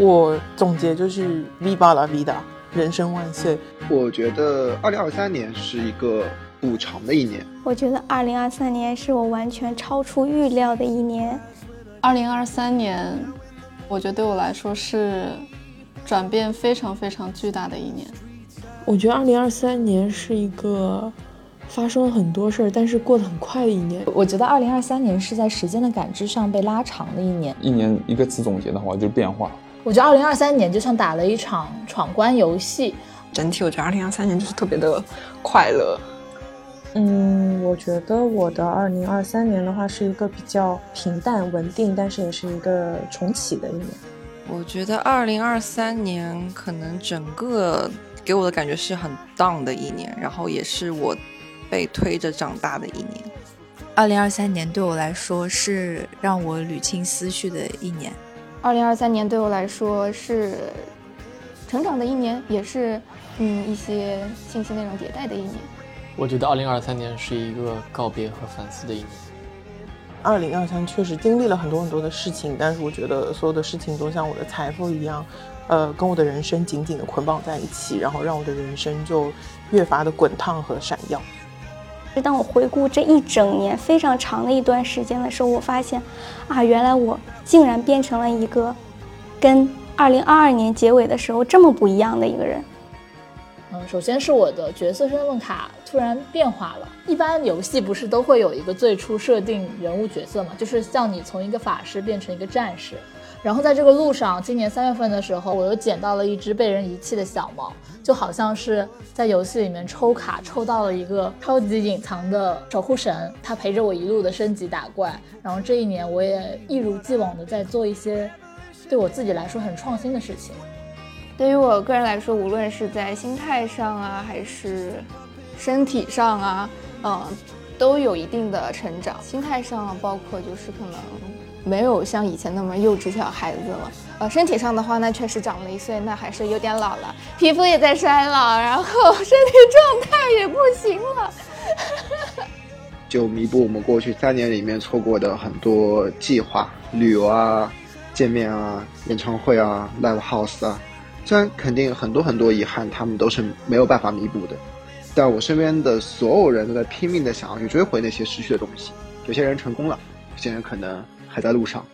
我总结就是 Viva la vida，人生万岁。我觉得二零二三年是一个补偿的一年。我觉得二零二三年是我完全超出预料的一年。二零二三年，我觉得对我来说是转变非常非常巨大的一年。我觉得二零二三年是一个发生了很多事儿，但是过得很快的一年。我觉得二零二三年是在时间的感知上被拉长的一年。一年一个词总结的话，就是变化。我觉得二零二三年就像打了一场闯关游戏。整体我觉得二零二三年就是特别的快乐。嗯，我觉得我的二零二三年的话是一个比较平淡稳定，但是也是一个重启的一年。我觉得二零二三年可能整个给我的感觉是很 down 的一年，然后也是我被推着长大的一年。二零二三年对我来说是让我捋清思绪的一年。二零二三年对我来说是成长的一年，也是嗯一些信息内容迭代的一年。我觉得二零二三年是一个告别和反思的一年。二零二三确实经历了很多很多的事情，但是我觉得所有的事情都像我的财富一样，呃，跟我的人生紧紧的捆绑在一起，然后让我的人生就越发的滚烫和闪耀。就当我回顾这一整年非常长的一段时间的时候，我发现，啊，原来我竟然变成了一个跟二零二二年结尾的时候这么不一样的一个人。嗯，首先是我的角色身份卡突然变化了。一般游戏不是都会有一个最初设定人物角色嘛，就是像你从一个法师变成一个战士。然后在这个路上，今年三月份的时候，我又捡到了一只被人遗弃的小猫，就好像是在游戏里面抽卡抽到了一个超级隐藏的守护神，它陪着我一路的升级打怪。然后这一年，我也一如既往的在做一些对我自己来说很创新的事情。对于我个人来说，无论是在心态上啊，还是身体上啊，嗯，都有一定的成长。心态上包括就是可能没有像以前那么幼稚小孩子了。呃，身体上的话，那确实长了一岁，那还是有点老了，皮肤也在衰老，然后身体状态也不行了。就弥补我们过去三年里面错过的很多计划、旅游啊、见面啊、演唱会啊、live house 啊。虽然肯定很多很多遗憾，他们都是没有办法弥补的，但我身边的所有人都在拼命的想要去追回那些失去的东西。有些人成功了，有些人可能还在路上。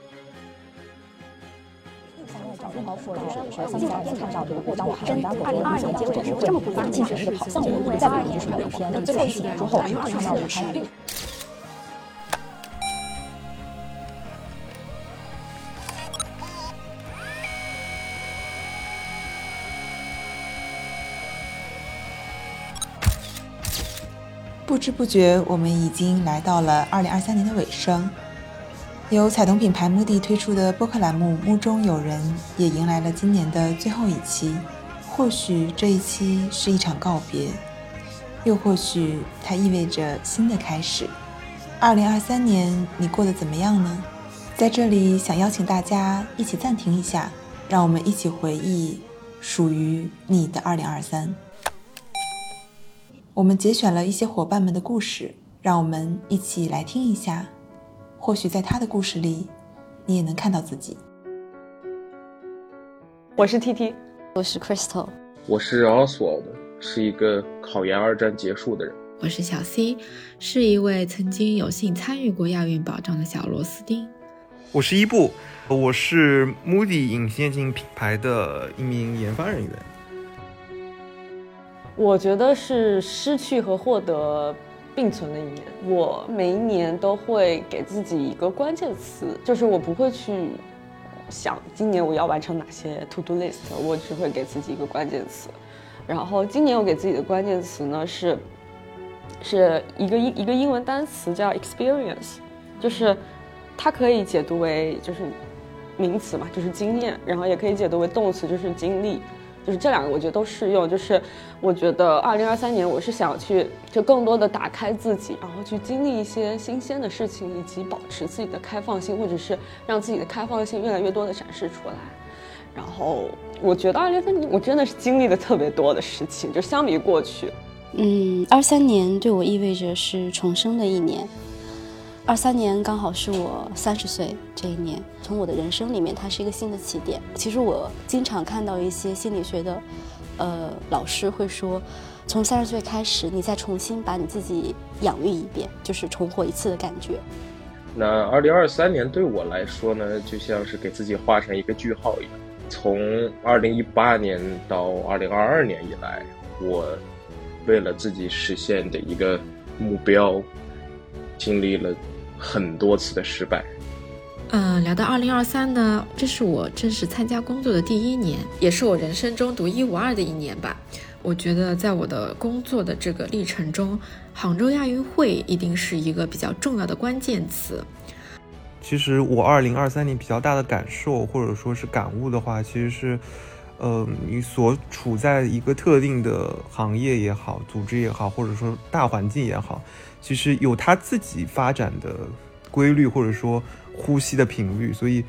二零二二年结尾的时候这么不一样，竞选那个跑项目，在二年出来一天，最后几年之后，创造舞台。不知不觉，我们已经来到了二零二三年的尾声。由彩童品牌 Moody 推出的播客栏目《目中有人》也迎来了今年的最后一期。或许这一期是一场告别，又或许它意味着新的开始。二零二三年，你过得怎么样呢？在这里，想邀请大家一起暂停一下，让我们一起回忆属于你的二零二三。我们节选了一些伙伴们的故事，让我们一起来听一下。或许在他的故事里，你也能看到自己。我是 T T，我是 Crystal，我是 Oswald，是一个考研二战结束的人。我是小 C，是一位曾经有幸参与过亚运保障的小螺丝钉。我是伊布，我是 Moody 隐形眼镜品牌的一名研发人员。我觉得是失去和获得并存的一年。我每一年都会给自己一个关键词，就是我不会去想今年我要完成哪些 to do list，我只会给自己一个关键词。然后今年我给自己的关键词呢是，是一个英一个英文单词叫 experience，就是它可以解读为就是名词嘛，就是经验，然后也可以解读为动词，就是经历。就是这两个，我觉得都适用。就是我觉得二零二三年，我是想去就更多的打开自己，然后去经历一些新鲜的事情，以及保持自己的开放性，或者是让自己的开放性越来越多的展示出来。然后我觉得二零二三年，我真的是经历了特别多的事情，就相比过去，嗯，二三年对我意味着是重生的一年。二三年刚好是我三十岁这一年，从我的人生里面，它是一个新的起点。其实我经常看到一些心理学的，呃，老师会说，从三十岁开始，你再重新把你自己养育一遍，就是重活一次的感觉。那二零二三年对我来说呢，就像是给自己画上一个句号一样。从二零一八年到二零二二年以来，我为了自己实现的一个目标，经历了很多次的失败。嗯，聊到二零二三呢，这是我正式参加工作的第一年，也是我人生中独一无二的一年吧。我觉得在我的工作的这个历程中，杭州亚运会一定是一个比较重要的关键词。其实我二零二三年比较大的感受或者说是感悟的话，其实是，呃，你所处在一个特定的行业也好，组织也好，或者说大环境也好，其实有它自己发展的规律或者说呼吸的频率，所以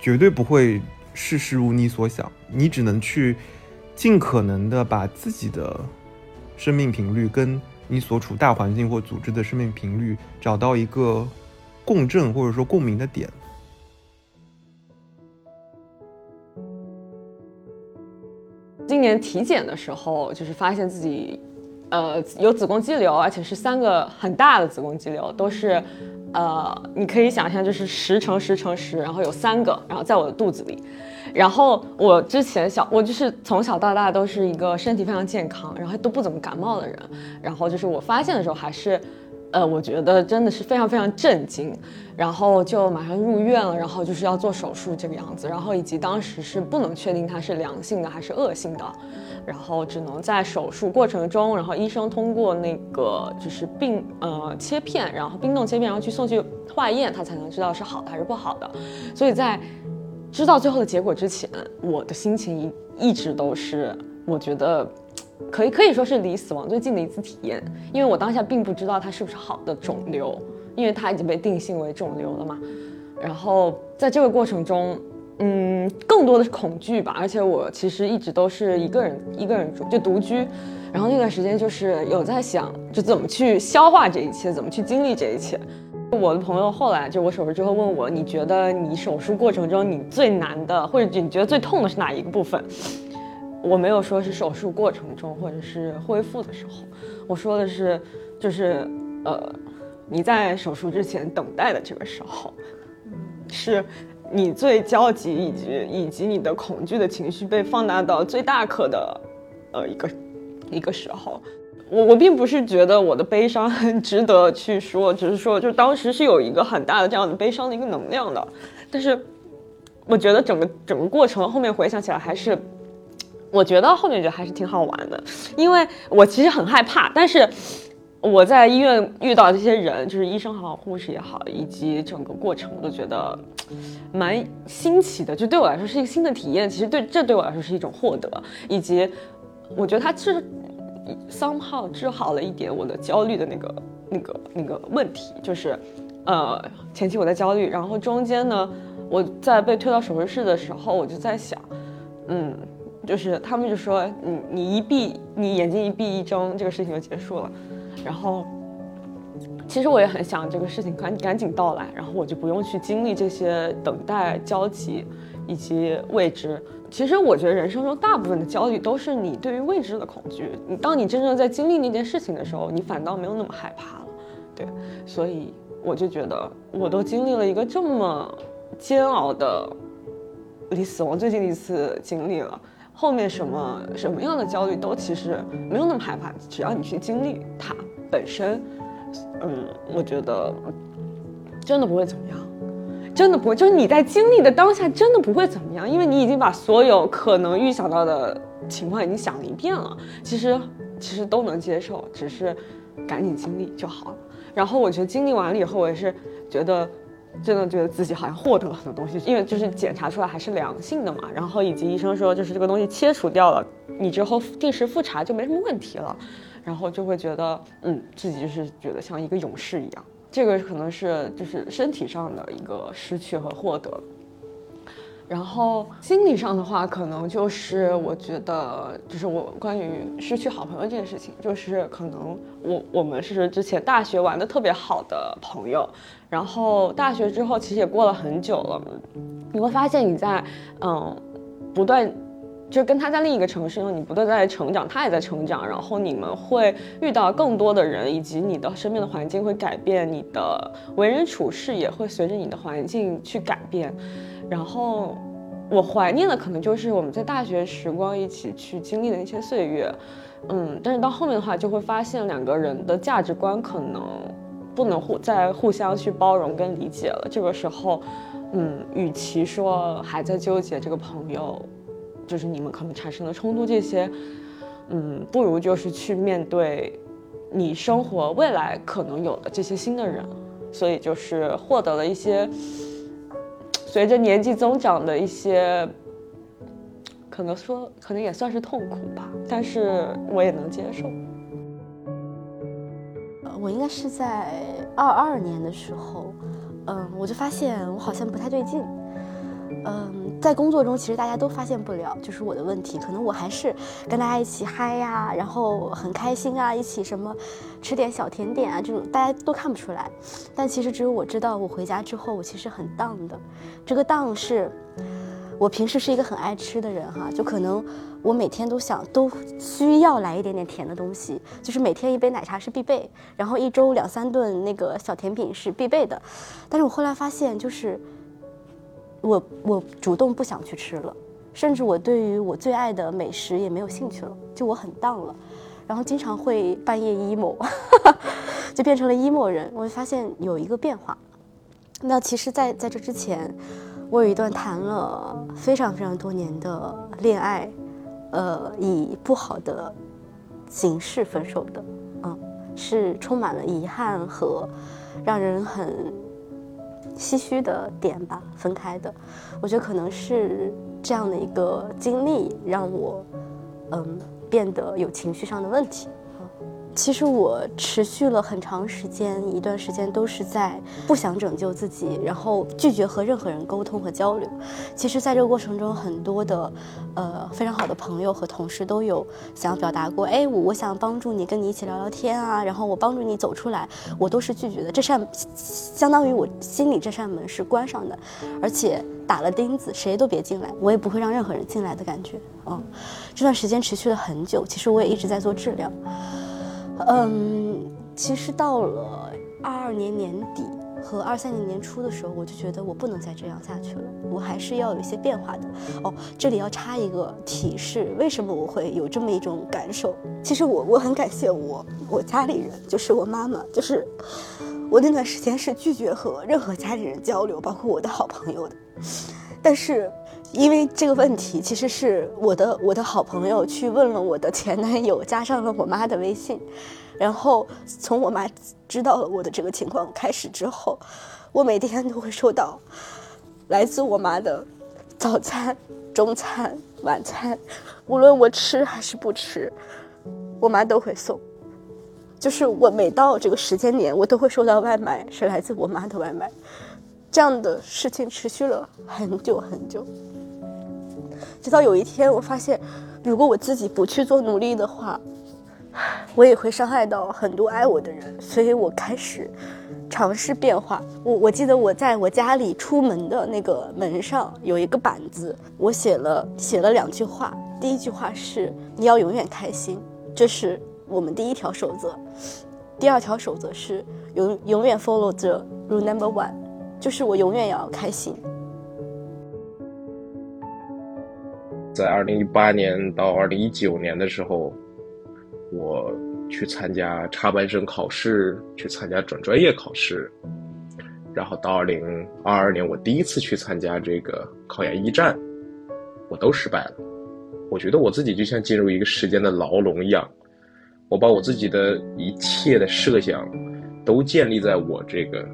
绝对不会事事如你所想，你只能去。尽可能的把自己的生命频率跟你所处大环境或组织的生命频率找到一个共振或者说共鸣的点。今年体检的时候，就是发现自己，呃，有子宫肌瘤，而且是三个很大的子宫肌瘤，都是，呃，你可以想象就是十乘十乘十，然后有三个，然后在我的肚子里。然后我之前小，我就是从小到大都是一个身体非常健康，然后都不怎么感冒的人。然后就是我发现的时候还是，呃，我觉得真的是非常非常震惊。然后就马上入院了，然后就是要做手术这个样子。然后以及当时是不能确定它是良性的还是恶性的，然后只能在手术过程中，然后医生通过那个就是病呃切片，然后冰冻切片，然后去送去化验，他才能知道是好的还是不好的。所以在知道最后的结果之前，我的心情一一直都是，我觉得，可以可以说是离死亡最近的一次体验，因为我当下并不知道它是不是好的肿瘤，因为它已经被定性为肿瘤了嘛。然后在这个过程中，嗯，更多的是恐惧吧，而且我其实一直都是一个人一个人住，就独居。然后那段时间就是有在想，就怎么去消化这一切，怎么去经历这一切。我的朋友后来就我手术之后问我，你觉得你手术过程中你最难的，或者你觉得最痛的是哪一个部分？我没有说是手术过程中或者是恢复的时候，我说的是，就是呃，你在手术之前等待的这个时候，是你最焦急以及以及你的恐惧的情绪被放大到最大可的呃一个一个时候。我我并不是觉得我的悲伤很值得去说，只是说，就当时是有一个很大的这样的悲伤的一个能量的，但是我觉得整个整个过程后面回想起来还是，我觉得后面觉得还是挺好玩的，因为我其实很害怕，但是我在医院遇到这些人，就是医生好、护士也好，以及整个过程，我都觉得蛮新奇的，就对我来说是一个新的体验。其实对这对我来说是一种获得，以及我觉得它是。somehow 治好了一点我的焦虑的那个、那个、那个问题，就是，呃，前期我在焦虑，然后中间呢，我在被推到手术室的时候，我就在想，嗯，就是他们就说，你你一闭，你眼睛一闭一睁，这个事情就结束了，然后，其实我也很想这个事情赶赶紧到来，然后我就不用去经历这些等待、焦急以及未知。其实我觉得人生中大部分的焦虑都是你对于未知的恐惧。你当你真正在经历那件事情的时候，你反倒没有那么害怕了。对，所以我就觉得我都经历了一个这么煎熬的离死亡最近的一次经历了，后面什么什么样的焦虑都其实没有那么害怕，只要你去经历它本身，嗯，我觉得真的不会怎么样。真的不会，就是你在经历的当下，真的不会怎么样，因为你已经把所有可能预想到的情况已经想了一遍了。其实，其实都能接受，只是赶紧经历就好了。然后我觉得经历完了以后，我也是觉得，真的觉得自己好像获得了很多东西，因为就是检查出来还是良性的嘛。然后以及医生说，就是这个东西切除掉了，你之后定时复查就没什么问题了。然后就会觉得，嗯，自己就是觉得像一个勇士一样。这个可能是就是身体上的一个失去和获得，然后心理上的话，可能就是我觉得，就是我关于失去好朋友这件事情，就是可能我我们是之前大学玩的特别好的朋友，然后大学之后其实也过了很久了，你会发现你在嗯不断。就跟他在另一个城市呢，你不断在成长，他也在成长，然后你们会遇到更多的人，以及你的身边的环境会改变，你的为人处事也会随着你的环境去改变。然后我怀念的可能就是我们在大学时光一起去经历的那些岁月，嗯，但是到后面的话就会发现两个人的价值观可能不能互再互相去包容跟理解了。这个时候，嗯，与其说还在纠结这个朋友。就是你们可能产生的冲突，这些，嗯，不如就是去面对你生活未来可能有的这些新的人，所以就是获得了一些随着年纪增长的一些，可能说可能也算是痛苦吧，但是我也能接受。我应该是在二二年的时候，嗯，我就发现我好像不太对劲。嗯，在工作中其实大家都发现不了，就是我的问题。可能我还是跟大家一起嗨呀，然后很开心啊，一起什么吃点小甜点啊，这种大家都看不出来。但其实只有我知道，我回家之后我其实很荡的。这个荡是，我平时是一个很爱吃的人哈，就可能我每天都想都需要来一点点甜的东西，就是每天一杯奶茶是必备，然后一周两三顿那个小甜品是必备的。但是我后来发现就是。我我主动不想去吃了，甚至我对于我最爱的美食也没有兴趣了，就我很荡了，然后经常会半夜 emo，就变成了 emo 人。我就发现有一个变化。那其实，在在这之前，我有一段谈了非常非常多年的恋爱，呃，以不好的形式分手的，嗯，是充满了遗憾和让人很。唏嘘的点吧，分开的，我觉得可能是这样的一个经历让我，嗯，变得有情绪上的问题。其实我持续了很长时间，一段时间都是在不想拯救自己，然后拒绝和任何人沟通和交流。其实，在这个过程中，很多的，呃，非常好的朋友和同事都有想要表达过，哎，我我想帮助你，跟你一起聊聊天啊，然后我帮助你走出来，我都是拒绝的。这扇相当于我心里这扇门是关上的，而且打了钉子，谁都别进来，我也不会让任何人进来的感觉。嗯，这段时间持续了很久，其实我也一直在做治疗。嗯，其实到了二二年年底和二三年年初的时候，我就觉得我不能再这样下去了，我还是要有一些变化的。哦，这里要插一个提示，为什么我会有这么一种感受？其实我我很感谢我我家里人，就是我妈妈，就是我那段时间是拒绝和任何家里人交流，包括我的好朋友的。但是因为这个问题，其实是我的我的好朋友去问了我的前男友，加上了我妈的微信。然后从我妈知道了我的这个情况开始之后，我每天都会收到来自我妈的早餐、中餐、晚餐，无论我吃还是不吃，我妈都会送。就是我每到这个时间点，我都会收到外卖，是来自我妈的外卖。这样的事情持续了很久很久，直到有一天，我发现，如果我自己不去做努力的话。我也会伤害到很多爱我的人，所以我开始尝试变化。我我记得我在我家里出门的那个门上有一个板子，我写了写了两句话。第一句话是你要永远开心，这是我们第一条守则。第二条守则是永永远 follow the rule number one，就是我永远要开心。在二零一八年到二零一九年的时候。我去参加插班生考试，去参加转专业考试，然后到二零二二年，我第一次去参加这个考研一战，我都失败了。我觉得我自己就像进入一个时间的牢笼一样，我把我自己的一切的设想，都建立在我这个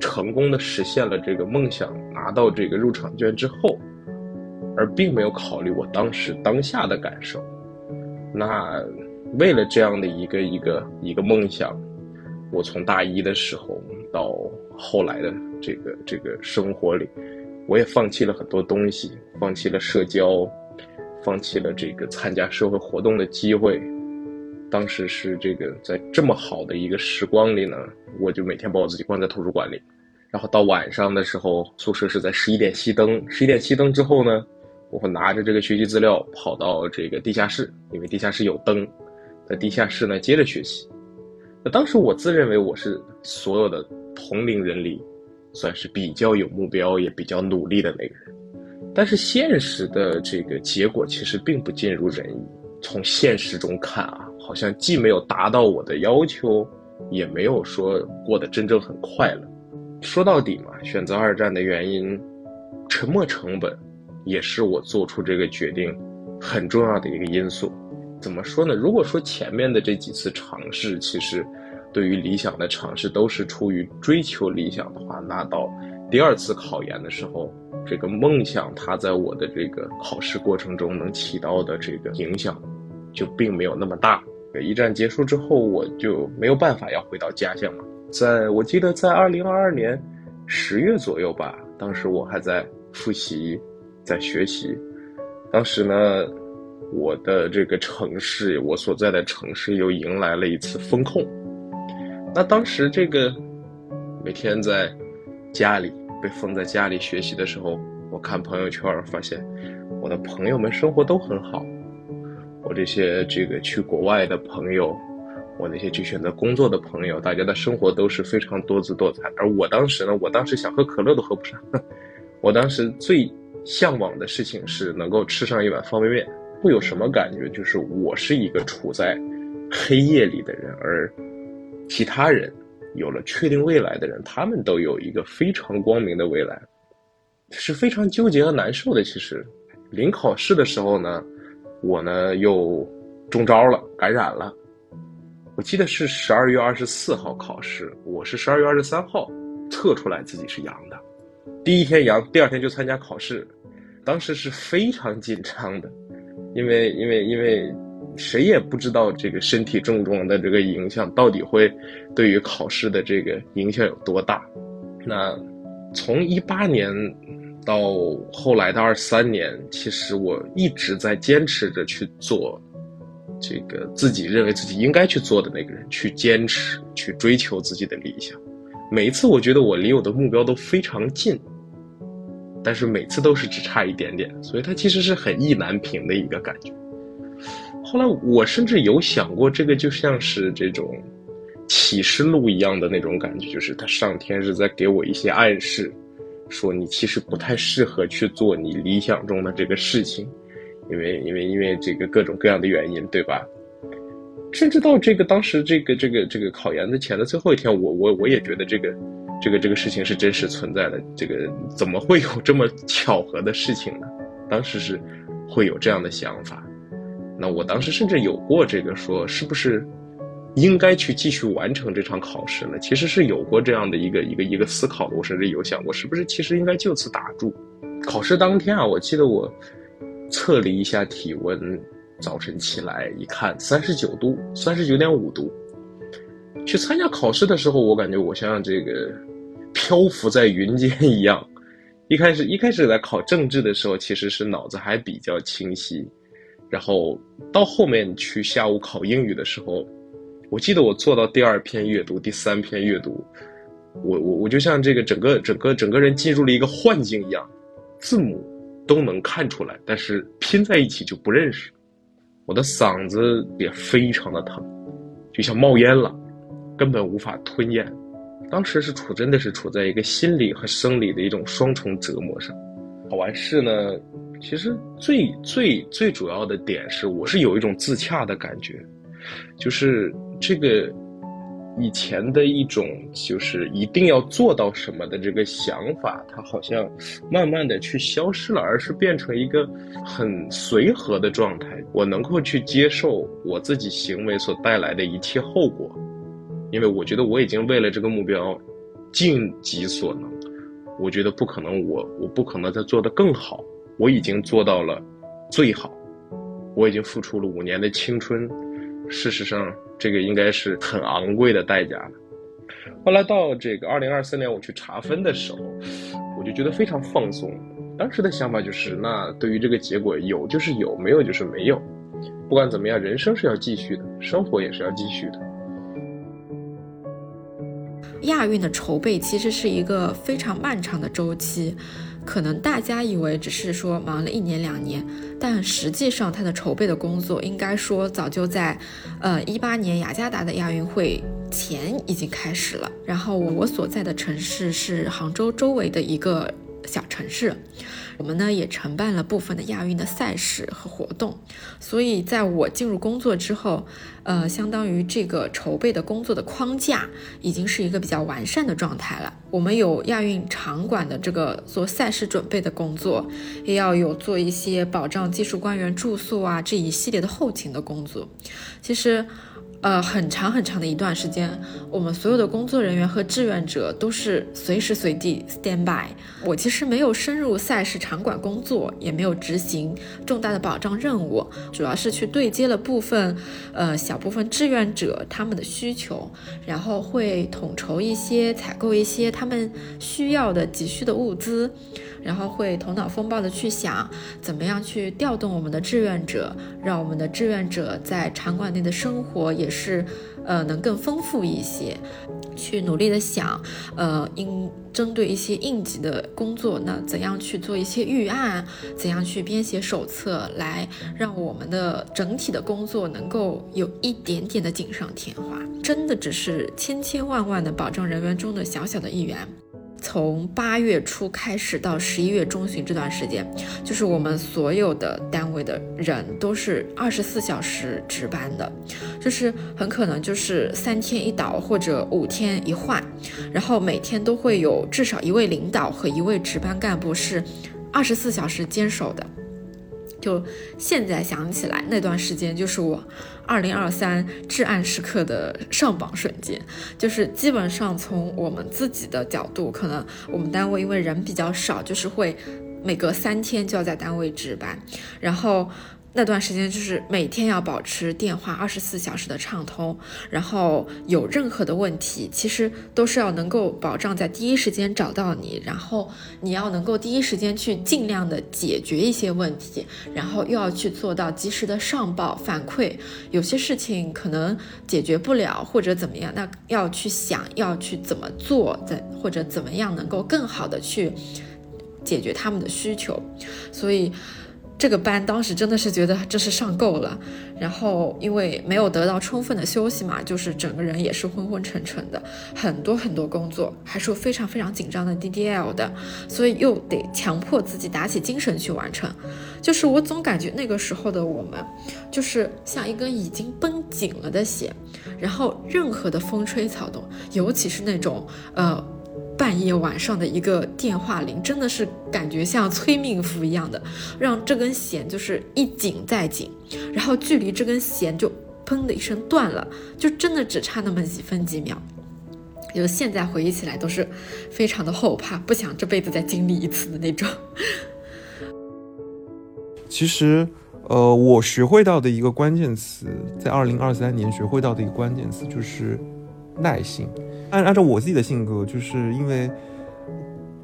成功的实现了这个梦想，拿到这个入场券之后，而并没有考虑我当时当下的感受。那。为了这样的一个一个一个梦想，我从大一的时候到后来的这个这个生活里，我也放弃了很多东西，放弃了社交，放弃了这个参加社会活动的机会。当时是这个在这么好的一个时光里呢，我就每天把我自己关在图书馆里，然后到晚上的时候，宿舍是在十一点熄灯，十一点熄灯之后呢，我会拿着这个学习资料跑到这个地下室，因为地下室有灯，在地下室呢接着学习。那当时我自认为我是所有的同龄人里，算是比较有目标也比较努力的那个人，但是现实的这个结果其实并不尽如人意。从现实中看啊。好像既没有达到我的要求，也没有说过得真正很快乐。说到底嘛，选择二战的原因，沉没成本，也是我做出这个决定很重要的一个因素。怎么说呢？如果说前面的这几次尝试，其实对于理想的尝试都是出于追求理想的话，那到第二次考研的时候，这个梦想它在我的这个考试过程中能起到的这个影响，就并没有那么大。一战结束之后，我就没有办法要回到家乡了。在我记得，在二零二二年十月左右吧，当时我还在复习，在学习。当时呢，我的这个城市，我所在的城市又迎来了一次风控。那当时这个每天在家里被封在家里学习的时候，我看朋友圈，发现我的朋友们生活都很好。我这些这个去国外的朋友，我那些去选择工作的朋友，大家的生活都是非常多姿多彩。而我当时呢，我当时想喝可乐都喝不上。我当时最向往的事情是能够吃上一碗方便面。会有什么感觉？就是我是一个处在黑夜里的人，而其他人有了确定未来的人，他们都有一个非常光明的未来，是非常纠结和难受的。其实，临考试的时候呢。我呢又中招了，感染了。我记得是十二月二十四号考试，我是十二月二十三号测出来自己是阳的，第一天阳，第二天就参加考试，当时是非常紧张的，因为因为因为谁也不知道这个身体症状的这个影响到底会对于考试的这个影响有多大。那从一八年。到后来的二三年，其实我一直在坚持着去做，这个自己认为自己应该去做的那个人，去坚持，去追求自己的理想。每一次我觉得我离我的目标都非常近，但是每次都是只差一点点，所以它其实是很意难平的一个感觉。后来我甚至有想过，这个就像是这种启示录一样的那种感觉，就是他上天是在给我一些暗示。说你其实不太适合去做你理想中的这个事情，因为因为因为这个各种各样的原因，对吧？甚至到这个当时这个这个这个考研的前的最后一天，我我我也觉得这个这个这个事情是真实存在的。这个怎么会有这么巧合的事情呢？当时是会有这样的想法。那我当时甚至有过这个说，是不是？应该去继续完成这场考试了。其实是有过这样的一个一个一个思考的，我甚至有想过，是不是其实应该就此打住。考试当天啊，我记得我测了一下体温，早晨起来一看，三十九度，三十九点五度。去参加考试的时候，我感觉我像这个漂浮在云间一样。一开始一开始在考政治的时候，其实是脑子还比较清晰，然后到后面去下午考英语的时候。我记得我做到第二篇阅读、第三篇阅读，我我我就像这个整个整个整个人进入了一个幻境一样，字母都能看出来，但是拼在一起就不认识。我的嗓子也非常的疼，就像冒烟了，根本无法吞咽。当时是处真的是处在一个心理和生理的一种双重折磨上。考完试呢，其实最最最主要的点是，我是有一种自洽的感觉，就是。这个以前的一种就是一定要做到什么的这个想法，它好像慢慢的去消失了，而是变成一个很随和的状态。我能够去接受我自己行为所带来的一切后果，因为我觉得我已经为了这个目标尽己所能。我觉得不可能，我我不可能再做得更好。我已经做到了最好，我已经付出了五年的青春。事实上。这个应该是很昂贵的代价。后来到这个二零二三年，我去查分的时候，我就觉得非常放松。当时的想法就是，那对于这个结果，有就是有，没有就是没有。不管怎么样，人生是要继续的，生活也是要继续的。亚运的筹备其实是一个非常漫长的周期。可能大家以为只是说忙了一年两年，但实际上它的筹备的工作应该说早就在，呃一八年雅加达的亚运会前已经开始了。然后我所在的城市是杭州周围的一个小城市。我们呢也承办了部分的亚运的赛事和活动，所以在我进入工作之后，呃，相当于这个筹备的工作的框架已经是一个比较完善的状态了。我们有亚运场馆的这个做赛事准备的工作，也要有做一些保障技术官员住宿啊这一系列的后勤的工作。其实。呃，很长很长的一段时间，我们所有的工作人员和志愿者都是随时随地 stand by。我其实没有深入赛事场馆工作，也没有执行重大的保障任务，主要是去对接了部分，呃，小部分志愿者他们的需求，然后会统筹一些采购一些他们需要的急需的物资。然后会头脑风暴的去想，怎么样去调动我们的志愿者，让我们的志愿者在场馆内的生活也是，呃，能更丰富一些。去努力的想，呃，应针对一些应急的工作，那怎样去做一些预案，怎样去编写手册，来让我们的整体的工作能够有一点点的锦上添花。真的只是千千万万的保障人员中的小小的一员。从八月初开始到十一月中旬这段时间，就是我们所有的单位的人都是二十四小时值班的，就是很可能就是三天一倒或者五天一换，然后每天都会有至少一位领导和一位值班干部是二十四小时坚守的。就现在想起来，那段时间就是我二零二三至暗时刻的上榜瞬间。就是基本上从我们自己的角度，可能我们单位因为人比较少，就是会每隔三天就要在单位值班，然后。那段时间就是每天要保持电话二十四小时的畅通，然后有任何的问题，其实都是要能够保障在第一时间找到你，然后你要能够第一时间去尽量的解决一些问题，然后又要去做到及时的上报反馈。有些事情可能解决不了或者怎么样，那要去想要去怎么做，在或者怎么样能够更好的去解决他们的需求，所以。这个班当时真的是觉得这是上够了，然后因为没有得到充分的休息嘛，就是整个人也是昏昏沉沉的，很多很多工作，还是非常非常紧张的 DDL 的，所以又得强迫自己打起精神去完成。就是我总感觉那个时候的我们，就是像一根已经绷紧了的弦，然后任何的风吹草动，尤其是那种呃。半夜晚上的一个电话铃，真的是感觉像催命符一样的，让这根弦就是一紧再紧，然后距离这根弦就砰的一声断了，就真的只差那么几分几秒。就现在回忆起来都是非常的后怕，不想这辈子再经历一次的那种。其实，呃，我学会到的一个关键词，在二零二三年学会到的一个关键词就是耐心。按按照我自己的性格，就是因为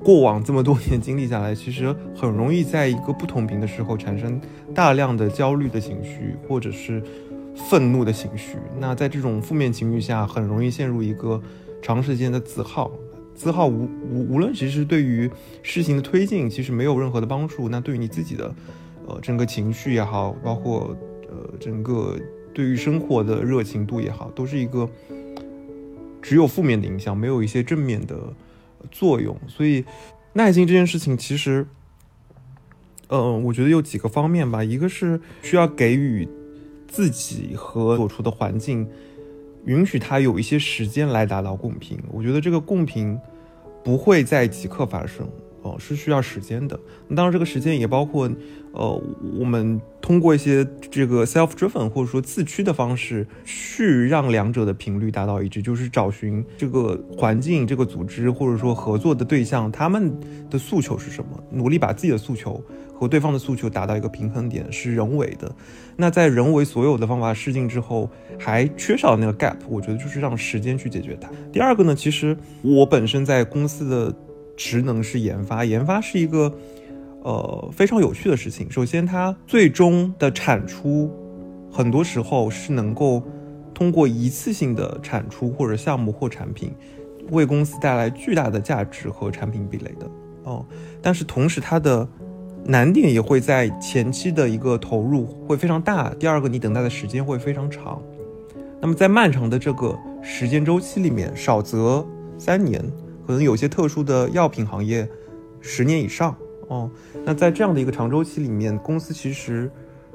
过往这么多年经历下来，其实很容易在一个不同频的时候产生大量的焦虑的情绪，或者是愤怒的情绪。那在这种负面情绪下，很容易陷入一个长时间的自耗。自耗无无无论其实对于事情的推进，其实没有任何的帮助。那对于你自己的呃整个情绪也好，包括呃整个对于生活的热情度也好，都是一个。只有负面的影响，没有一些正面的作用。所以，耐心这件事情，其实，嗯，我觉得有几个方面吧。一个是需要给予自己和所处的环境，允许他有一些时间来达到共频。我觉得这个共频不会在即刻发生。是需要时间的。那当然，这个时间也包括，呃，我们通过一些这个 self-driven 或者说自驱的方式，去让两者的频率达到一致，就是找寻这个环境、这个组织或者说合作的对象，他们的诉求是什么，努力把自己的诉求和对方的诉求达到一个平衡点，是人为的。那在人为所有的方法试尽之后，还缺少那个 gap，我觉得就是让时间去解决它。第二个呢，其实我本身在公司的。职能是研发，研发是一个呃非常有趣的事情。首先，它最终的产出很多时候是能够通过一次性的产出或者项目或产品，为公司带来巨大的价值和产品壁垒的哦。但是同时，它的难点也会在前期的一个投入会非常大，第二个你等待的时间会非常长。那么在漫长的这个时间周期里面，少则三年，可能有些特殊的药品行业，十年以上哦。那在这样的一个长周期里面，公司其实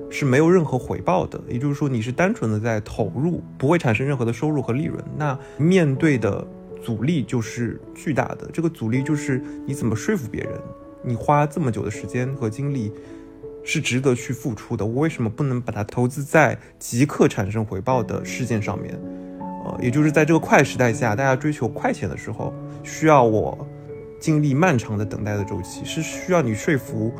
是没有任何回报的，也就是说你是单纯的在投入，不会产生任何的收入和利润。那面对的阻力就是巨大的，这个阻力就是你怎么说服别人。你花这么久的时间和精力是值得去付出的，我为什么不能把它投资在即刻产生回报的事件上面？呃，也就是在这个快时代下，大家追求快钱的时候，需要我经历漫长的等待的周期，是需要你说服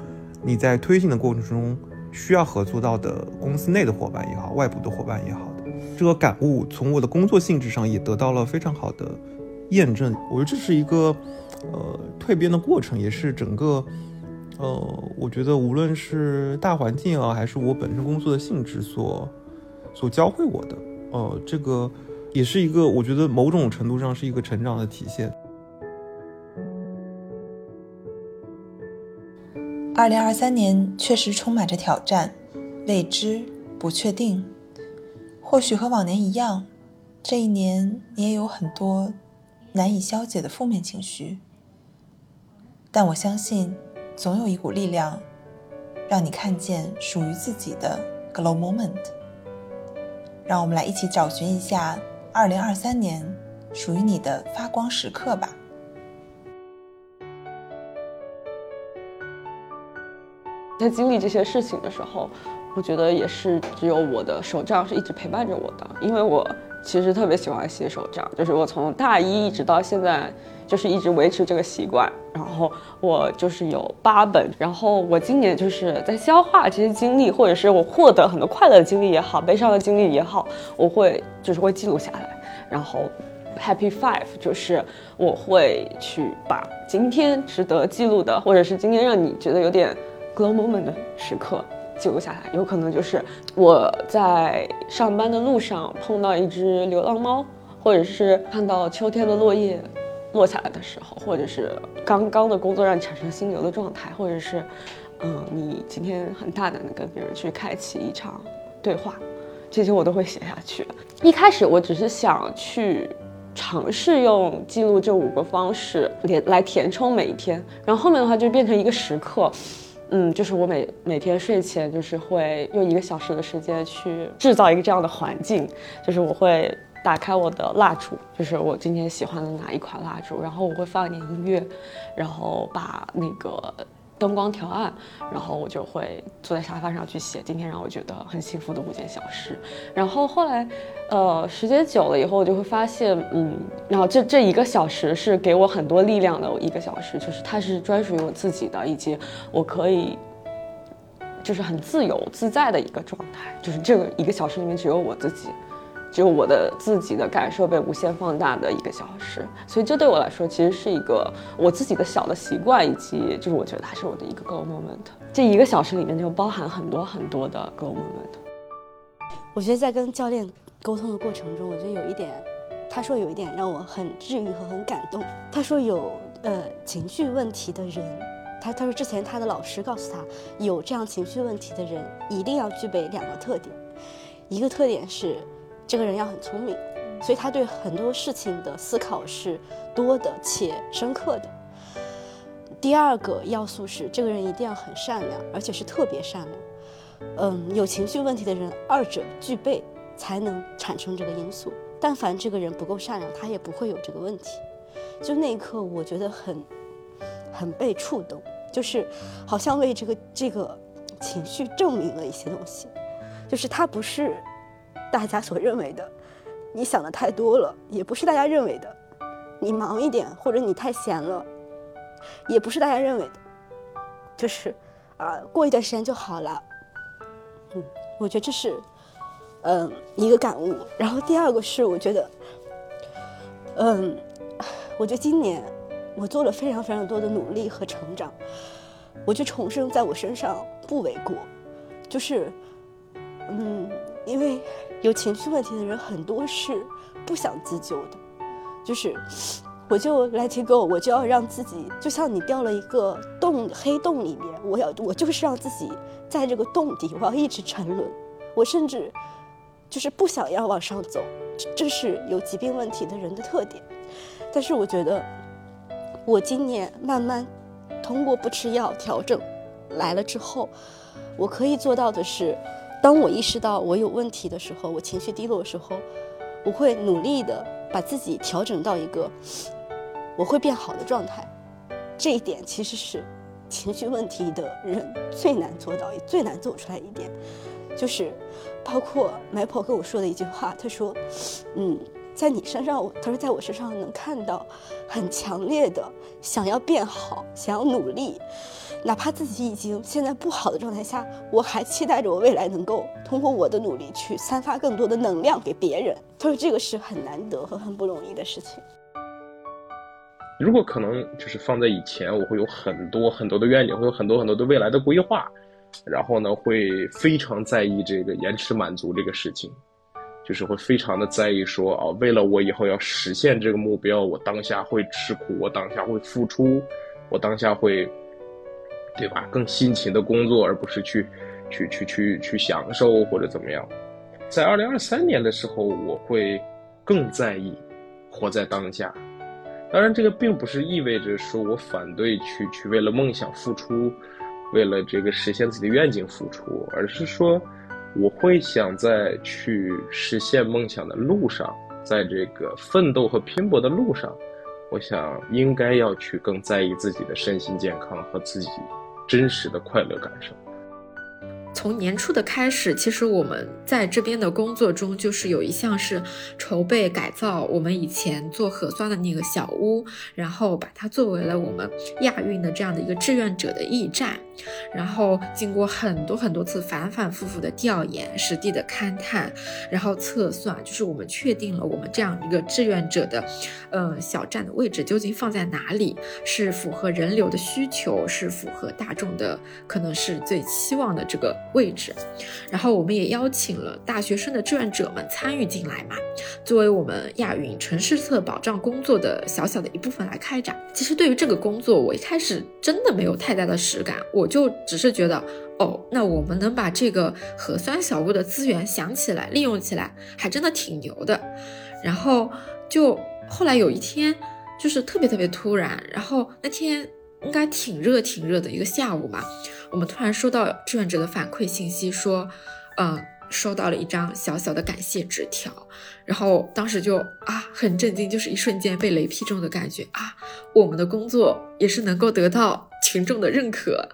你在推进的过程中需要合作到的公司内的伙伴也好，外部的伙伴也好的这个感悟，从我的工作性质上也得到了非常好的验证。我觉得这是一个。呃，蜕变的过程也是整个，呃，我觉得无论是大环境啊，还是我本身工作的性质所所教会我的，呃，这个也是一个我觉得某种程度上是一个成长的体现。二零二三年确实充满着挑战、未知、不确定，或许和往年一样，这一年你也有很多难以消解的负面情绪。但我相信，总有一股力量，让你看见属于自己的 glow moment。让我们来一起找寻一下二零二三年属于你的发光时刻吧。在经历这些事情的时候，我觉得也是只有我的手杖是一直陪伴着我的，因为我其实特别喜欢写手账，就是我从大一一直到现在。就是一直维持这个习惯，然后我就是有八本，然后我今年就是在消化这些经历，或者是我获得很多快乐的经历也好，悲伤的经历也好，我会就是会记录下来，然后 Happy Five 就是我会去把今天值得记录的，或者是今天让你觉得有点 glow moment 的时刻记录下来，有可能就是我在上班的路上碰到一只流浪猫，或者是看到秋天的落叶。落下来的时候，或者是刚刚的工作让你产生心流的状态，或者是，嗯，你今天很大胆的跟别人去开启一场对话，这些我都会写下去。一开始我只是想去尝试用记录这五个方式填来填充每一天，然后后面的话就变成一个时刻，嗯，就是我每每天睡前就是会用一个小时的时间去制造一个这样的环境，就是我会。打开我的蜡烛，就是我今天喜欢的哪一款蜡烛，然后我会放一点音乐，然后把那个灯光调暗，然后我就会坐在沙发上去写今天让我觉得很幸福的五件小事。然后后来，呃，时间久了以后，我就会发现，嗯，然后这这一个小时是给我很多力量的一个小时，就是它是专属于我自己的，以及我可以就是很自由自在的一个状态，就是这个一个小时里面只有我自己。只有我的自己的感受被无限放大的一个小时，所以这对我来说其实是一个我自己的小的习惯，以及就是我觉得它是我的一个 glow moment。这一个小时里面就包含很多很多的 glow moment。我觉得在跟教练沟通的过程中，我觉得有一点，他说有一点让我很治愈和很感动。他说有呃情绪问题的人，他他说之前他的老师告诉他，有这样情绪问题的人一定要具备两个特点，一个特点是。这个人要很聪明，所以他对很多事情的思考是多的且深刻的。第二个要素是，这个人一定要很善良，而且是特别善良。嗯，有情绪问题的人，二者具备才能产生这个因素。但凡这个人不够善良，他也不会有这个问题。就那一刻，我觉得很很被触动，就是好像为这个这个情绪证明了一些东西，就是他不是。大家所认为的，你想的太多了，也不是大家认为的；你忙一点，或者你太闲了，也不是大家认为的。就是，啊，过一段时间就好了。嗯，我觉得这是，嗯，一个感悟。然后第二个是，我觉得，嗯，我觉得今年我做了非常非常多的努力和成长，我觉得重生在我身上不为过。就是，嗯，因为有情绪问题的人很多是不想自救的，就是。我就 let it go，我就要让自己就像你掉了一个洞黑洞里面，我要我就是让自己在这个洞底，我要一直沉沦。我甚至就是不想要往上走，这是有疾病问题的人的特点。但是我觉得，我今年慢慢通过不吃药调整来了之后，我可以做到的是，当我意识到我有问题的时候，我情绪低落的时候，我会努力的把自己调整到一个。我会变好的状态，这一点其实是情绪问题的人最难做到也最难走出来一点，就是包括 m a p l 跟我说的一句话，他说：“嗯，在你身上，他说在我身上能看到很强烈的想要变好，想要努力，哪怕自己已经现在不好的状态下，我还期待着我未来能够通过我的努力去散发更多的能量给别人。”他说这个是很难得和很不容易的事情。如果可能，就是放在以前，我会有很多很多的愿景，会有很多很多的未来的规划，然后呢，会非常在意这个延迟满足这个事情，就是会非常的在意说，啊，为了我以后要实现这个目标，我当下会吃苦，我当下会付出，我当下会，对吧？更辛勤的工作，而不是去，去去去去享受或者怎么样。在二零二三年的时候，我会更在意活在当下。当然，这个并不是意味着说我反对去去为了梦想付出，为了这个实现自己的愿景付出，而是说，我会想在去实现梦想的路上，在这个奋斗和拼搏的路上，我想应该要去更在意自己的身心健康和自己真实的快乐感受。从年初的开始，其实我们在这边的工作中，就是有一项是筹备改造我们以前做核酸的那个小屋，然后把它作为了我们亚运的这样的一个志愿者的驿站。然后经过很多很多次反反复复的调研、实地的勘探，然后测算，就是我们确定了我们这样一个志愿者的，呃，小站的位置究竟放在哪里，是符合人流的需求，是符合大众的，可能是最期望的这个。位置，然后我们也邀请了大学生的志愿者们参与进来嘛，作为我们亚运城市测保障工作的小小的一部分来开展。其实对于这个工作，我一开始真的没有太大的实感，我我就只是觉得，哦，那我们能把这个核酸小屋的资源想起来、利用起来，还真的挺牛的。然后就后来有一天，就是特别特别突然，然后那天应该挺热挺热的一个下午嘛。我们突然收到志愿者的反馈信息，说，嗯，收到了一张小小的感谢纸条，然后当时就啊很震惊，就是一瞬间被雷劈中的感觉啊，我们的工作也是能够得到群众的认可，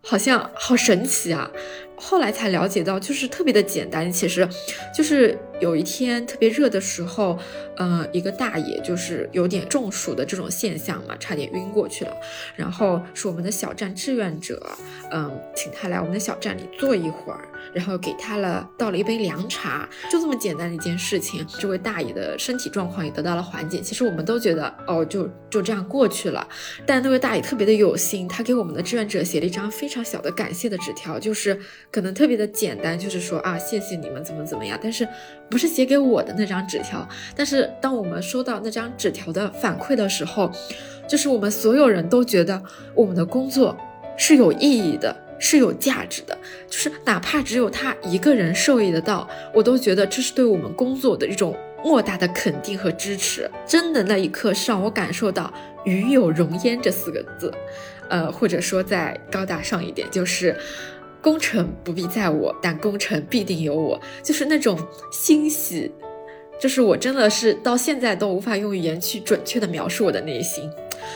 好像好神奇啊！后来才了解到，就是特别的简单，其实就是。有一天特别热的时候，呃，一个大爷就是有点中暑的这种现象嘛，差点晕过去了。然后是我们的小站志愿者，嗯，请他来我们的小站里坐一会儿，然后给他了倒了一杯凉茶，就这么简单的一件事情，这位大爷的身体状况也得到了缓解。其实我们都觉得，哦，就就这样过去了。但那位大爷特别的有心，他给我们的志愿者写了一张非常小的感谢的纸条，就是可能特别的简单，就是说啊，谢谢你们怎么怎么样。但是。不是写给我的那张纸条，但是当我们收到那张纸条的反馈的时候，就是我们所有人都觉得我们的工作是有意义的，是有价值的。就是哪怕只有他一个人受益得到，我都觉得这是对我们工作的一种莫大的肯定和支持。真的，那一刻是让我感受到“与有荣焉”这四个字，呃，或者说再高大上一点，就是。功成不必在我，但功成必定有我，就是那种欣喜，就是我真的是到现在都无法用语言去准确的描述我的内心，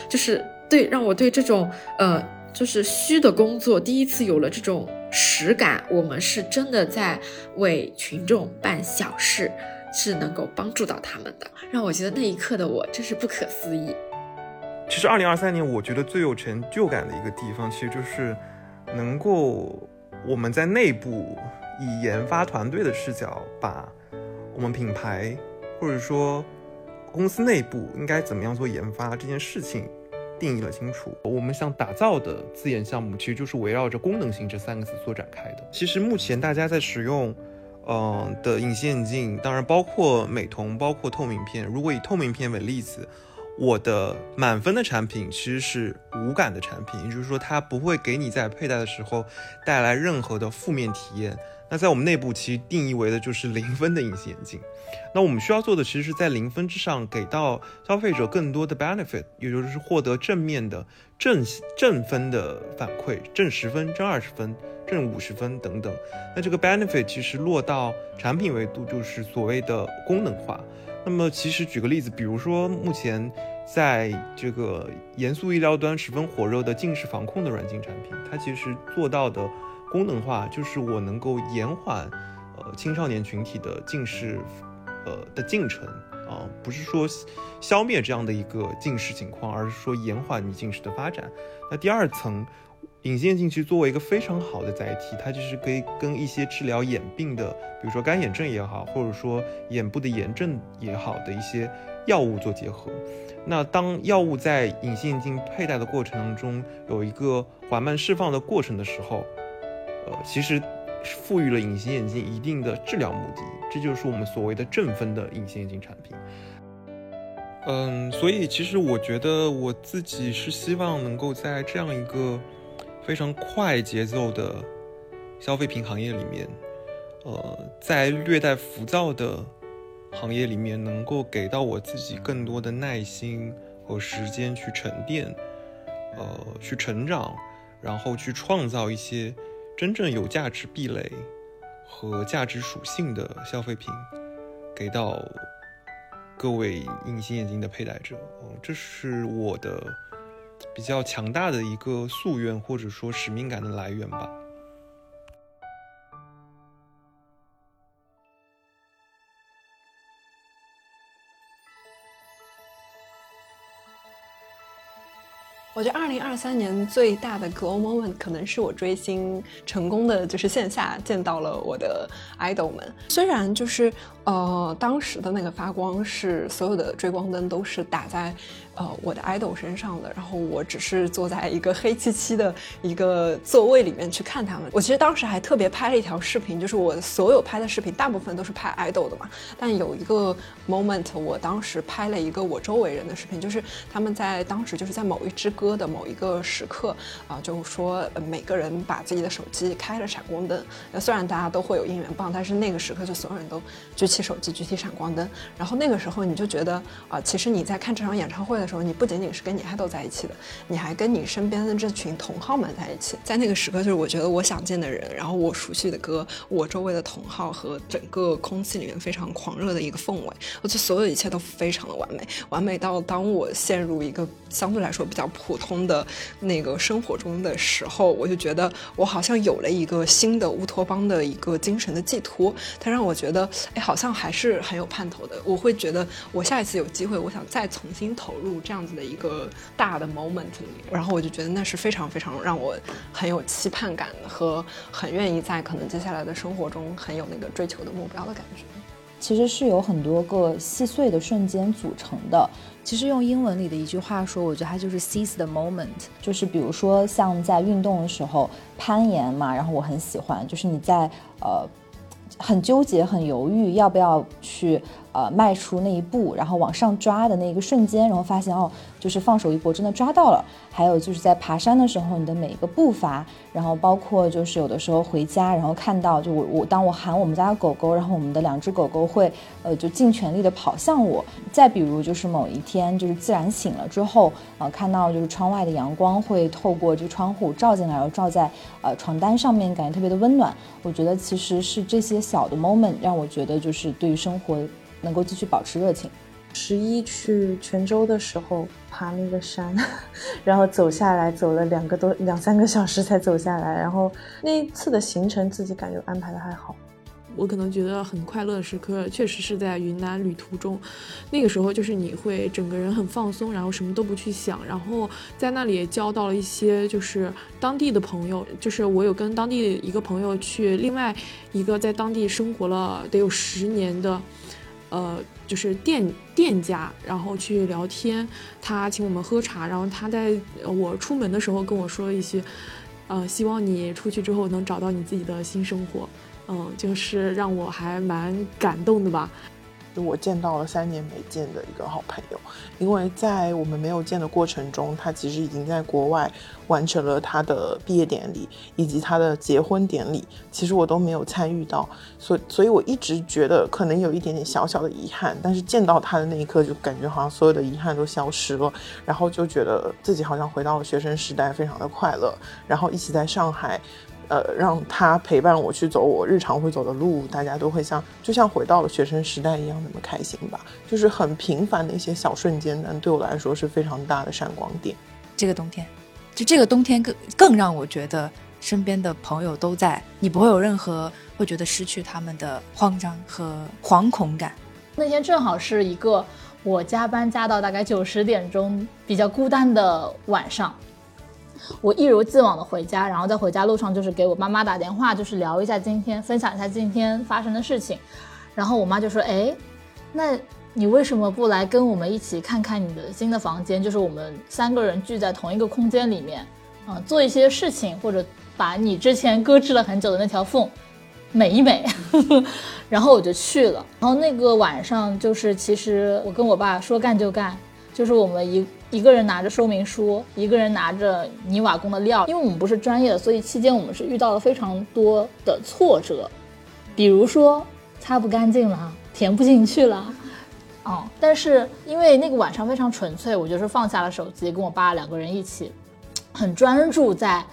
就是对让我对这种呃就是虚的工作第一次有了这种实感，我们是真的在为群众办小事，是能够帮助到他们的，让我觉得那一刻的我真是不可思议。其实二零二三年我觉得最有成就感的一个地方，其实就是能够。我们在内部以研发团队的视角，把我们品牌或者说公司内部应该怎么样做研发这件事情定义了清楚。我们想打造的自研项目，其实就是围绕着功能性这三个字所展开的。其实目前大家在使用，嗯的隐形眼镜，当然包括美瞳，包括透明片。如果以透明片为例子，我的满分的产品其实是无感的产品，也就是说它不会给你在佩戴的时候带来任何的负面体验。那在我们内部其实定义为的就是零分的隐形眼镜。那我们需要做的其实是在零分之上给到消费者更多的 benefit，也就是获得正面的正正分的反馈，正十分、正二十分、正五十分等等。那这个 benefit 其实落到产品维度就是所谓的功能化。那么其实举个例子，比如说目前在这个严肃医疗端十分火热的近视防控的软件产品，它其实做到的。功能化就是我能够延缓，呃青少年群体的近视，呃的进程啊，不是说消灭这样的一个近视情况，而是说延缓你近视的发展。那第二层，隐形眼镜其实作为一个非常好的载体，它就是可以跟一些治疗眼病的，比如说干眼症也好，或者说眼部的炎症也好的一些药物做结合。那当药物在隐形眼镜佩戴的过程当中有一个缓慢释放的过程的时候，呃，其实赋予了隐形眼镜一定的治疗目的，这就是我们所谓的正分的隐形眼镜产品。嗯，所以其实我觉得我自己是希望能够在这样一个非常快节奏的消费品行业里面，呃，在略带浮躁的行业里面，能够给到我自己更多的耐心和时间去沉淀，呃，去成长，然后去创造一些。真正有价值壁垒和价值属性的消费品，给到各位隐形眼镜的佩戴者，哦，这是我的比较强大的一个夙愿或者说使命感的来源吧。我觉得二零二三年最大的 glow moment 可能是我追星成功的，就是线下见到了我的 idol 们。虽然就是呃当时的那个发光是所有的追光灯都是打在。呃，我的 idol 身上的，然后我只是坐在一个黑漆漆的一个座位里面去看他们。我其实当时还特别拍了一条视频，就是我所有拍的视频大部分都是拍 idol 的嘛。但有一个 moment，我当时拍了一个我周围人的视频，就是他们在当时就是在某一支歌的某一个时刻啊，就是说每个人把自己的手机开了闪光灯。那虽然大家都会有应援棒，但是那个时刻就所有人都举起手机，举起闪光灯。然后那个时候你就觉得啊，其实你在看这场演唱会。的时候，你不仅仅是跟你爱豆在一起的，你还跟你身边的这群同好们在一起。在那个时刻，就是我觉得我想见的人，然后我熟悉的歌，我周围的同好和整个空气里面非常狂热的一个氛围，我觉得所有一切都非常的完美，完美到当我陷入一个相对来说比较普普通的那个生活中的时候，我就觉得我好像有了一个新的乌托邦的一个精神的寄托。它让我觉得，哎，好像还是很有盼头的。我会觉得，我下一次有机会，我想再重新投入。这样子的一个大的 moment 里，然后我就觉得那是非常非常让我很有期盼感和很愿意在可能接下来的生活中很有那个追求的目标的感觉。其实是有很多个细碎的瞬间组成的。其实用英文里的一句话说，我觉得它就是 seize the moment，就是比如说像在运动的时候攀岩嘛，然后我很喜欢，就是你在呃很纠结、很犹豫要不要去。呃，迈出那一步，然后往上抓的那一个瞬间，然后发现哦，就是放手一搏，真的抓到了。还有就是在爬山的时候，你的每一个步伐，然后包括就是有的时候回家，然后看到就我我当我喊我们家的狗狗，然后我们的两只狗狗会呃就尽全力的跑向我。再比如就是某一天就是自然醒了之后，呃看到就是窗外的阳光会透过这个窗户照进来，然后照在呃床单上面，感觉特别的温暖。我觉得其实是这些小的 moment 让我觉得就是对于生活。能够继续保持热情。十一去泉州的时候爬那个山，然后走下来，走了两个多两三个小时才走下来。然后那一次的行程自己感觉安排的还好。我可能觉得很快乐的时刻，确实是在云南旅途中。那个时候就是你会整个人很放松，然后什么都不去想，然后在那里也交到了一些就是当地的朋友。就是我有跟当地一个朋友去另外一个在当地生活了得有十年的。呃，就是店店家，然后去聊天，他请我们喝茶，然后他在我出门的时候跟我说一些，呃，希望你出去之后能找到你自己的新生活，嗯，就是让我还蛮感动的吧。就我见到了三年没见的一个好朋友，因为在我们没有见的过程中，他其实已经在国外完成了他的毕业典礼以及他的结婚典礼，其实我都没有参与到，所以所以我一直觉得可能有一点点小小的遗憾，但是见到他的那一刻，就感觉好像所有的遗憾都消失了，然后就觉得自己好像回到了学生时代，非常的快乐，然后一起在上海。呃，让他陪伴我去走我日常会走的路，大家都会像就像回到了学生时代一样那么开心吧。就是很平凡的一些小瞬间，但对我来说是非常大的闪光点。这个冬天，就这个冬天更更让我觉得身边的朋友都在，你不会有任何会觉得失去他们的慌张和惶恐感。那天正好是一个我加班加到大概九十点钟比较孤单的晚上。我一如既往的回家，然后在回家路上就是给我妈妈打电话，就是聊一下今天，分享一下今天发生的事情。然后我妈就说：“哎，那你为什么不来跟我们一起看看你的新的房间？就是我们三个人聚在同一个空间里面，嗯，做一些事情，或者把你之前搁置了很久的那条缝美一美。”然后我就去了。然后那个晚上就是，其实我跟我爸说干就干，就是我们一。一个人拿着说明书，一个人拿着泥瓦工的料。因为我们不是专业的，所以期间我们是遇到了非常多的挫折，比如说擦不干净了，填不进去了，哦。但是因为那个晚上非常纯粹，我就是放下了手机，跟我爸两个人一起，很专注在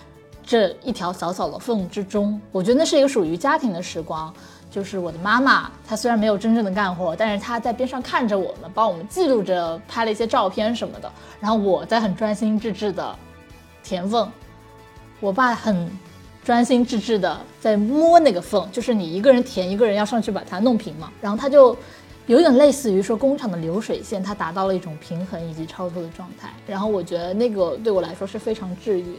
这一条小小的缝之中。我觉得那是一个属于家庭的时光。就是我的妈妈，她虽然没有真正的干活，但是她在边上看着我们，帮我们记录着，拍了一些照片什么的。然后我在很专心致志的填缝，我爸很专心致志的在摸那个缝，就是你一个人填，一个人要上去把它弄平嘛。然后他就有点类似于说工厂的流水线，它达到了一种平衡以及超脱的状态。然后我觉得那个对我来说是非常治愈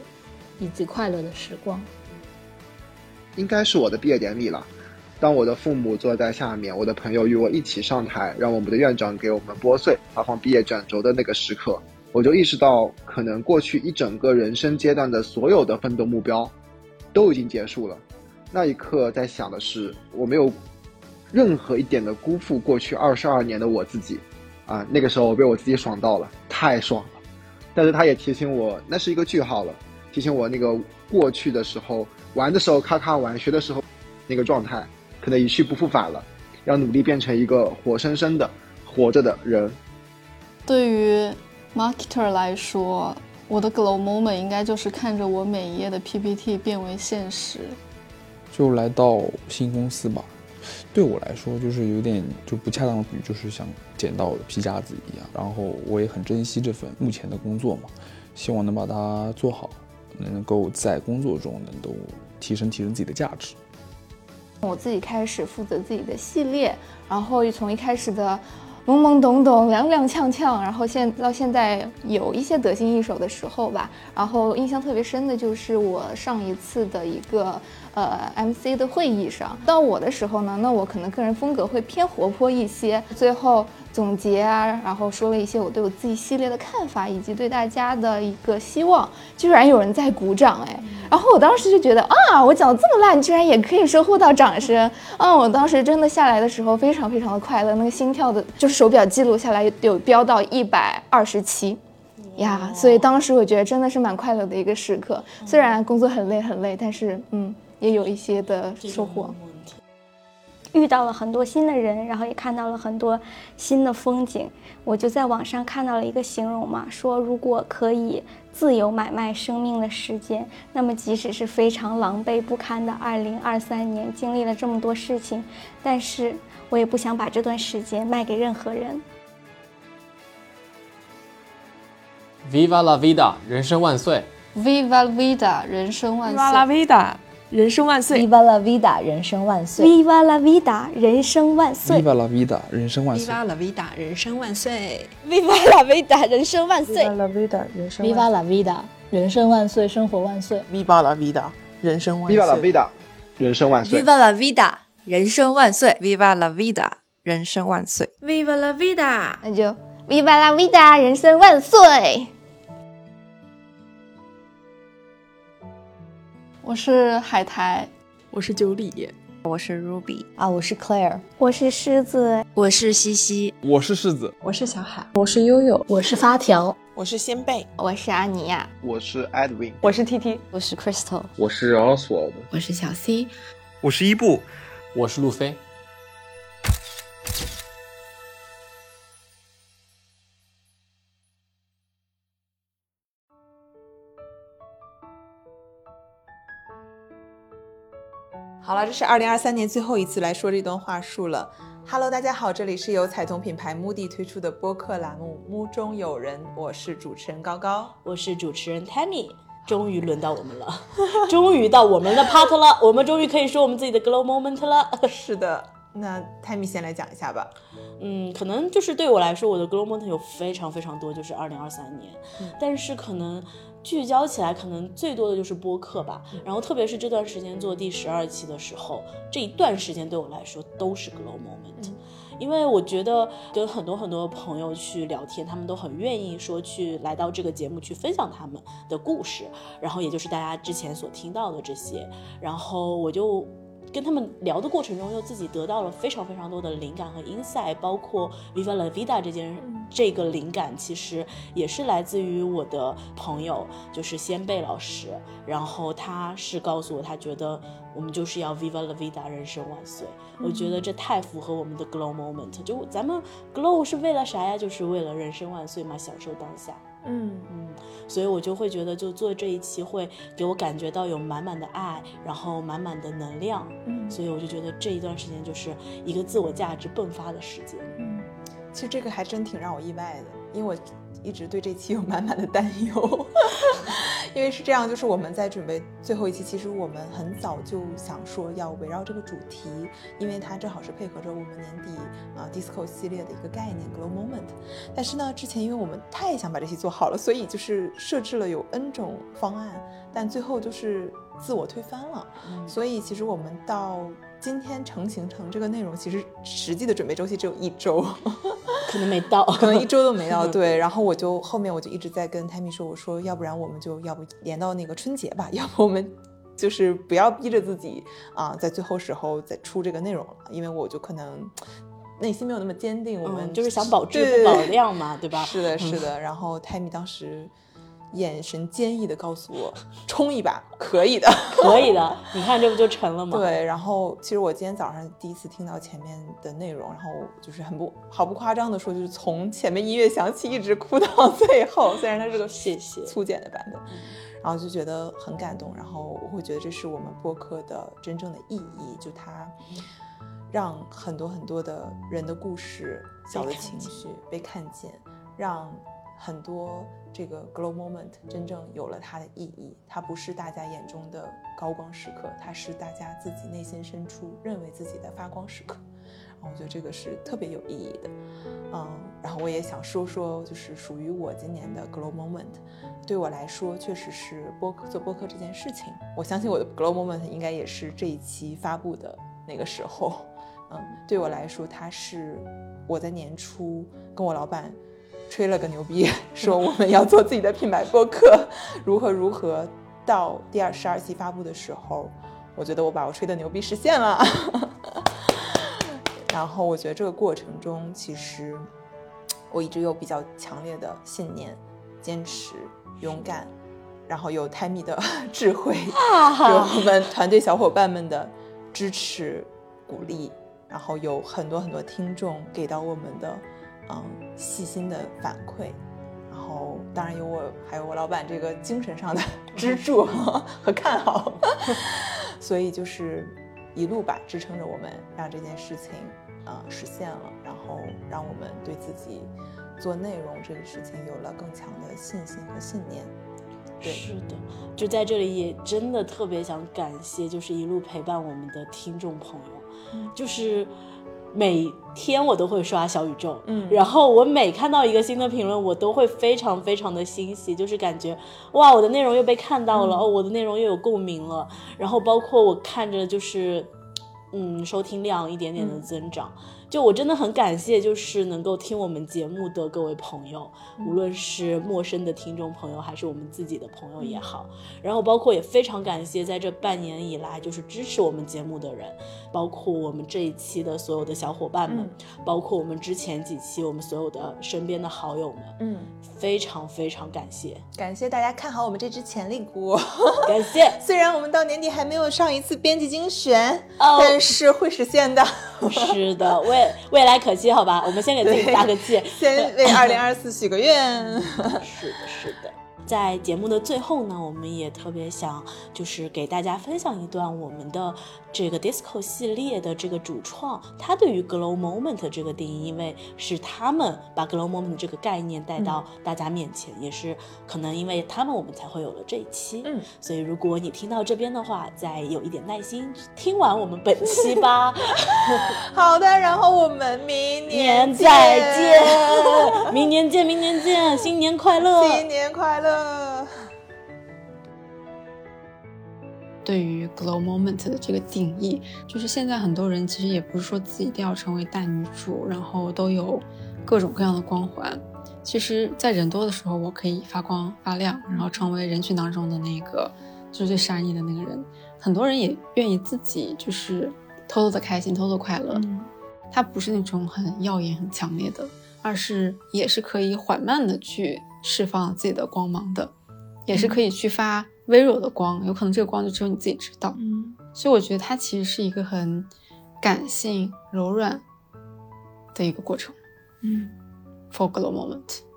以及快乐的时光。应该是我的毕业典礼了。当我的父母坐在下面，我的朋友与我一起上台，让我们的院长给我们拨穗、发放毕业卷轴的那个时刻，我就意识到，可能过去一整个人生阶段的所有的奋斗目标，都已经结束了。那一刻，在想的是，我没有任何一点的辜负过去二十二年的我自己，啊，那个时候我被我自己爽到了，太爽了。但是他也提醒我，那是一个句号了，提醒我那个过去的时候玩的时候咔咔玩，学的时候那个状态。可能一去不复返了，要努力变成一个活生生的、活着的人。对于 marketer 来说，我的 glow moment 应该就是看着我每一页的 PPT 变为现实。就来到新公司吧，对我来说就是有点就不恰当的比喻，就是像捡到皮夹子一样。然后我也很珍惜这份目前的工作嘛，希望能把它做好，能够在工作中能够提升提升自己的价值。我自己开始负责自己的系列，然后从一开始的懵懵懂懂、踉踉跄跄，然后现到现在有一些得心应手的时候吧。然后印象特别深的就是我上一次的一个呃 MC 的会议上，到我的时候呢，那我可能个人风格会偏活泼一些，最后。总结啊，然后说了一些我对我自己系列的看法，以及对大家的一个希望，居然有人在鼓掌哎！然后我当时就觉得啊，我讲的这么烂，居然也可以收获到掌声啊！我当时真的下来的时候非常非常的快乐，那个心跳的，就是手表记录下来有飙到一百二十七呀，所以当时我觉得真的是蛮快乐的一个时刻。虽然工作很累很累，但是嗯，也有一些的收获。遇到了很多新的人，然后也看到了很多新的风景。我就在网上看到了一个形容嘛，说如果可以自由买卖生命的时间，那么即使是非常狼狈不堪的2023年，经历了这么多事情，但是我也不想把这段时间卖给任何人。Viva la vida，人生万岁！Viva la vida，人生万岁！Viva la vida。人生万岁！Viva la vida，人生万岁！Viva la vida，人生万岁！Viva la vida，人生万岁！Viva la vida，人生万岁！Viva la vida，人生万岁！Viva la vida，人生 Viva la vida，人生万岁，生活万岁！Viva la vida，人生万岁！Viva la vida，人生万岁！Viva la vida，人生万岁！Viva la vida，人生万岁！Viva la vida！那就 Viva la vida，人生万岁！我是海苔，我是九里，我是 Ruby 啊，我是 Claire，我是狮子，我是西西，我是柿子，我是小海，我是悠悠，我是发条，我是仙贝，我是阿尼亚，我是 Edwin，我是 TT，我是 Crystal，我是 Oswald，我是小 C，我是伊布，我是路飞。好了，这是二零二三年最后一次来说这段话术了。Hello，大家好，这里是由彩瞳品牌 Moody 推出的播客栏目《目中有人》，我是主持人高高，我是主持人 Tammy。终于轮到我们了，终于到我们的 part 了，我们终于可以说我们自己的 glow moment 了。是的，那 Tammy 先来讲一下吧。嗯，可能就是对我来说，我的 glow moment 有非常非常多，就是二零二三年，嗯、但是可能。聚焦起来，可能最多的就是播客吧。然后，特别是这段时间做第十二期的时候，这一段时间对我来说都是 glow moment，因为我觉得跟很多很多朋友去聊天，他们都很愿意说去来到这个节目去分享他们的故事，然后也就是大家之前所听到的这些，然后我就。跟他们聊的过程中，又自己得到了非常非常多的灵感和 insight，包括 Viva la vida 这件这个灵感，其实也是来自于我的朋友，就是先辈老师。然后他是告诉我，他觉得我们就是要 Viva la vida，人生万岁。我觉得这太符合我们的 glow moment。就咱们 glow 是为了啥呀？就是为了人生万岁嘛，享受当下。嗯嗯，所以我就会觉得，就做这一期会给我感觉到有满满的爱，然后满满的能量。嗯，所以我就觉得这一段时间就是一个自我价值迸发的时间。嗯，其实这个还真挺让我意外的，因为我一直对这期有满满的担忧。因为是这样，就是我们在准备最后一期，其实我们很早就想说要围绕这个主题，因为它正好是配合着我们年底啊 disco 系列的一个概念 glow moment。但是呢，之前因为我们太想把这期做好了，所以就是设置了有 n 种方案，但最后就是自我推翻了。嗯、所以其实我们到今天成型成这个内容，其实实际的准备周期只有一周。可能没到，可能一周都没到。对，然后我就后面我就一直在跟 Tammy 说，我说要不然我们就要不连到那个春节吧，要不我们就是不要逼着自己啊，在最后时候再出这个内容了，因为我就可能内心没有那么坚定。我们、嗯、就是想保质不保量嘛，对吧？是的，是的。然后 Tammy 当时。眼神坚毅的告诉我，冲一把，可以的，可以的。你看这不就成了吗？对。然后其实我今天早上第一次听到前面的内容，然后就是很不毫不夸张的说，就是从前面音乐响起一直哭到最后。虽然它是个 谢谢粗剪的版本，然后就觉得很感动。然后我会觉得这是我们播客的真正的意义，就它让很多很多的人的故事、小的情绪被看见，让。很多这个 glow moment 真正有了它的意义，它不是大家眼中的高光时刻，它是大家自己内心深处认为自己的发光时刻。然后我觉得这个是特别有意义的，嗯，然后我也想说说，就是属于我今年的 glow moment，对我来说确实是播客做播客这件事情。我相信我的 glow moment 应该也是这一期发布的那个时候，嗯，对我来说，它是我在年初跟我老板。吹了个牛逼，说我们要做自己的品牌播客，如何如何。到第二十二期发布的时候，我觉得我把我吹的牛逼实现了。然后我觉得这个过程中，其实我一直有比较强烈的信念、坚持、勇敢，然后有 Timi 的智慧，有我们团队小伙伴们的支持、鼓励，然后有很多很多听众给到我们的。嗯，细心的反馈，然后当然有我，还有我老板这个精神上的支柱和看好，所以就是一路吧支撑着我们，让这件事情啊、呃、实现了，然后让我们对自己做内容这个事情有了更强的信心和信念。对，是的，就在这里也真的特别想感谢，就是一路陪伴我们的听众朋友，就是。每天我都会刷小宇宙，嗯，然后我每看到一个新的评论，我都会非常非常的欣喜，就是感觉哇，我的内容又被看到了，嗯、哦，我的内容又有共鸣了。然后包括我看着就是，嗯，收听量一点点的增长，嗯、就我真的很感谢，就是能够听我们节目的各位朋友，无论是陌生的听众朋友，还是我们自己的朋友也好，然后包括也非常感谢在这半年以来就是支持我们节目的人，包括我们这一期的所有的小伙伴们，包括我们之前几期我们所有的身边的好友们，嗯，非常非常感谢，感谢大家看好我们这只潜力股，感谢。虽然我们到年底还没有上一次编辑精选，哦但是会实现的。是的，未未来可期，好吧，我们先给自己加个气，先为二零二四许个愿。是的，是的。在节目的最后呢，我们也特别想就是给大家分享一段我们的这个 disco 系列的这个主创他对于 glow moment 这个定义，因为是他们把 glow moment 这个概念带到大家面前，也是可能因为他们我们才会有了这一期。嗯，所以如果你听到这边的话，再有一点耐心听完我们本期吧。好的，然后我们明年年再见，明年见，明年见，新年快乐，新年快乐。对于 glow moment 的这个定义，就是现在很多人其实也不是说自己一定要成为大女主，然后都有各种各样的光环。其实，在人多的时候，我可以发光发亮，然后成为人群当中的那个就是最闪意的那个人。很多人也愿意自己就是偷偷的开心，偷偷快乐。它不是那种很耀眼、很强烈的，而是也是可以缓慢的去释放自己的光芒的，也是可以去发微弱的光，有可能这个光就只有你自己知道。嗯，所以我觉得它其实是一个很感性、柔软的一个过程。嗯，for glow moment。嗯。